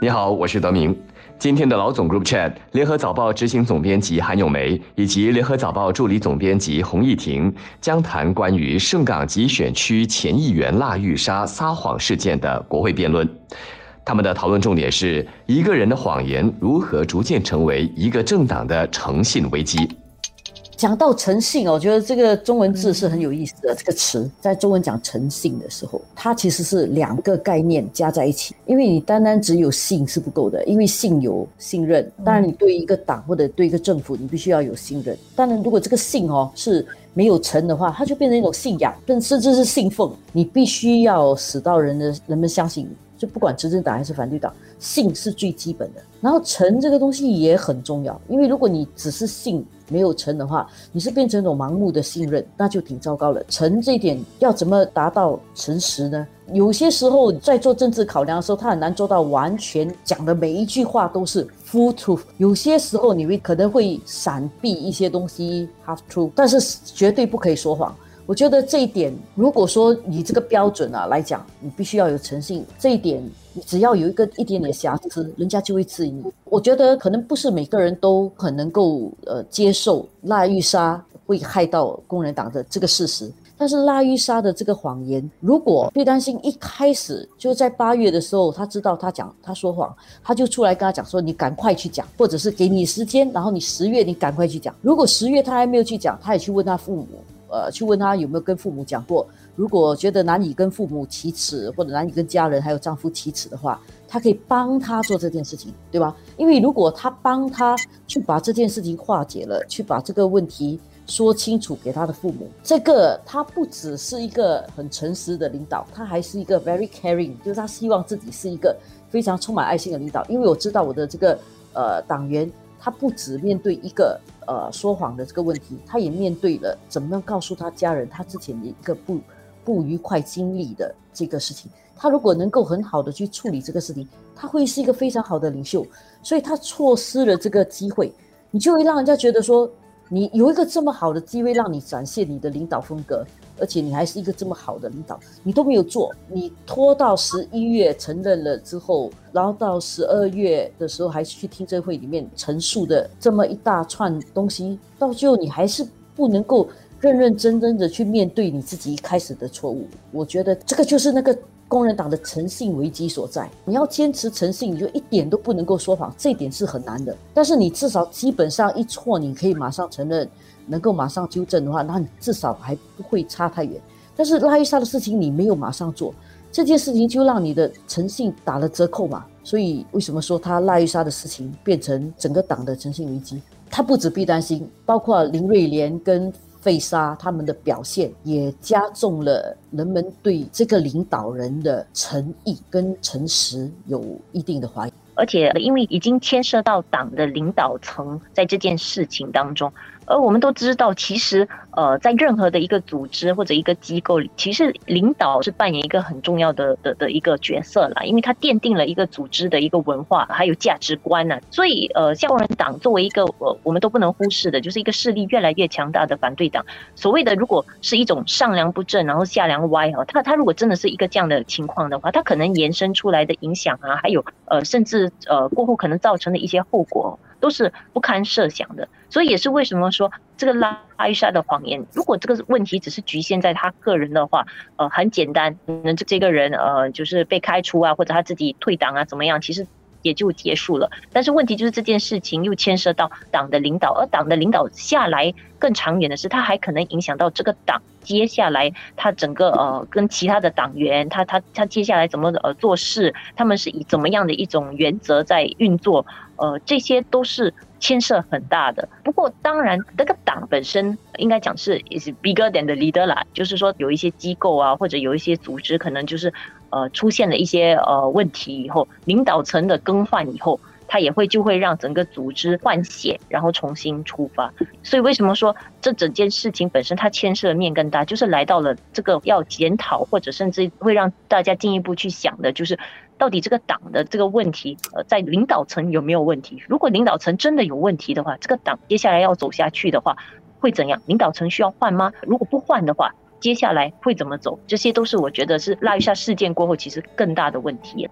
你好，我是德明。今天的老总 Group Chat，联合早报执行总编辑韩咏梅以及联合早报助理总编辑洪艺婷将谈关于盛港集选区前议员辣玉莎撒谎事件的国会辩论。他们的讨论重点是一个人的谎言如何逐渐成为一个政党的诚信危机。讲到诚信哦，我觉得这个中文字是很有意思的。这个词在中文讲诚信的时候，它其实是两个概念加在一起。因为你单单只有信是不够的，因为信有信任。当然，你对一个党或者对一个政府，你必须要有信任。当然，如果这个信哦是没有诚的话，它就变成一种信仰，甚至是信奉。你必须要使到人的人们相信，不管执政党还是反对党，信是最基本的。然后诚这个东西也很重要，因为如果你只是信。没有诚的话，你是变成一种盲目的信任，那就挺糟糕了。诚这一点要怎么达到诚实呢？有些时候在做政治考量的时候，他很难做到完全讲的每一句话都是 full truth。有些时候你会可能会闪避一些东西 half truth，但是绝对不可以说谎。我觉得这一点，如果说以这个标准啊来讲，你必须要有诚信。这一点，你只要有一个一点点瑕疵，人家就会质疑你。我觉得可能不是每个人都很能够呃接受拉玉沙会害到工人党的这个事实。但是拉玉沙的这个谎言，如果费丹心一开始就在八月的时候，他知道他讲他说谎，他就出来跟他讲说：“你赶快去讲，或者是给你时间，然后你十月你赶快去讲。”如果十月他还没有去讲，他也去问他父母。呃，去问他有没有跟父母讲过，如果觉得难以跟父母启齿，或者难以跟家人还有丈夫启齿的话，他可以帮他做这件事情，对吧？因为如果他帮他去把这件事情化解了，去把这个问题说清楚给他的父母，这个他不只是一个很诚实的领导，他还是一个 very caring，就是他希望自己是一个非常充满爱心的领导。因为我知道我的这个呃党员，他不只面对一个。呃，说谎的这个问题，他也面对了怎么样告诉他家人他之前的一个不不愉快经历的这个事情。他如果能够很好的去处理这个事情，他会是一个非常好的领袖。所以他错失了这个机会，你就会让人家觉得说。你有一个这么好的机会，让你展现你的领导风格，而且你还是一个这么好的领导，你都没有做，你拖到十一月承认了之后，然后到十二月的时候还去听证会里面陈述的这么一大串东西，到最后你还是不能够认认真真的去面对你自己一开始的错误。我觉得这个就是那个。工人党的诚信危机所在，你要坚持诚信，你就一点都不能够说谎，这一点是很难的。但是你至少基本上一错，你可以马上承认，能够马上纠正的话，那你至少还不会差太远。但是拉伊莎的事情你没有马上做，这件事情就让你的诚信打了折扣嘛。所以为什么说他拉伊莎的事情变成整个党的诚信危机？他不止必担心，包括林瑞莲跟。被杀，他们的表现也加重了人们对这个领导人的诚意跟诚实有一定的怀疑，而且因为已经牵涉到党的领导层在这件事情当中。而我们都知道，其实，呃，在任何的一个组织或者一个机构里，其实领导是扮演一个很重要的的的一个角色啦，因为它奠定了一个组织的一个文化还有价值观呢。所以，呃，下工人党作为一个呃我们都不能忽视的，就是一个势力越来越强大的反对党。所谓的如果是一种上梁不正，然后下梁歪哈，它它如果真的是一个这样的情况的话，它可能延伸出来的影响啊，还有呃，甚至呃过后可能造成的一些后果。都是不堪设想的，所以也是为什么说这个拉伊莎的谎言，如果这个问题只是局限在他个人的话，呃，很简单，那这这个人呃，就是被开除啊，或者他自己退党啊，怎么样，其实也就结束了。但是问题就是这件事情又牵涉到党的领导，而党的领导下来更长远的是，他还可能影响到这个党接下来他整个呃跟其他的党员，他他他接下来怎么呃做事，他们是以怎么样的一种原则在运作。呃，这些都是牵涉很大的。不过，当然，这个党本身应该讲是 is bigger than the leader 啦，就是说有一些机构啊，或者有一些组织，可能就是呃出现了一些呃问题以后，领导层的更换以后。它也会就会让整个组织换血，然后重新出发。所以为什么说这整件事情本身它牵涉的面更大，就是来到了这个要检讨，或者甚至会让大家进一步去想的，就是到底这个党的这个问题，呃，在领导层有没有问题？如果领导层真的有问题的话，这个党接下来要走下去的话，会怎样？领导层需要换吗？如果不换的话，接下来会怎么走？这些都是我觉得是拉一下事件过后其实更大的问题。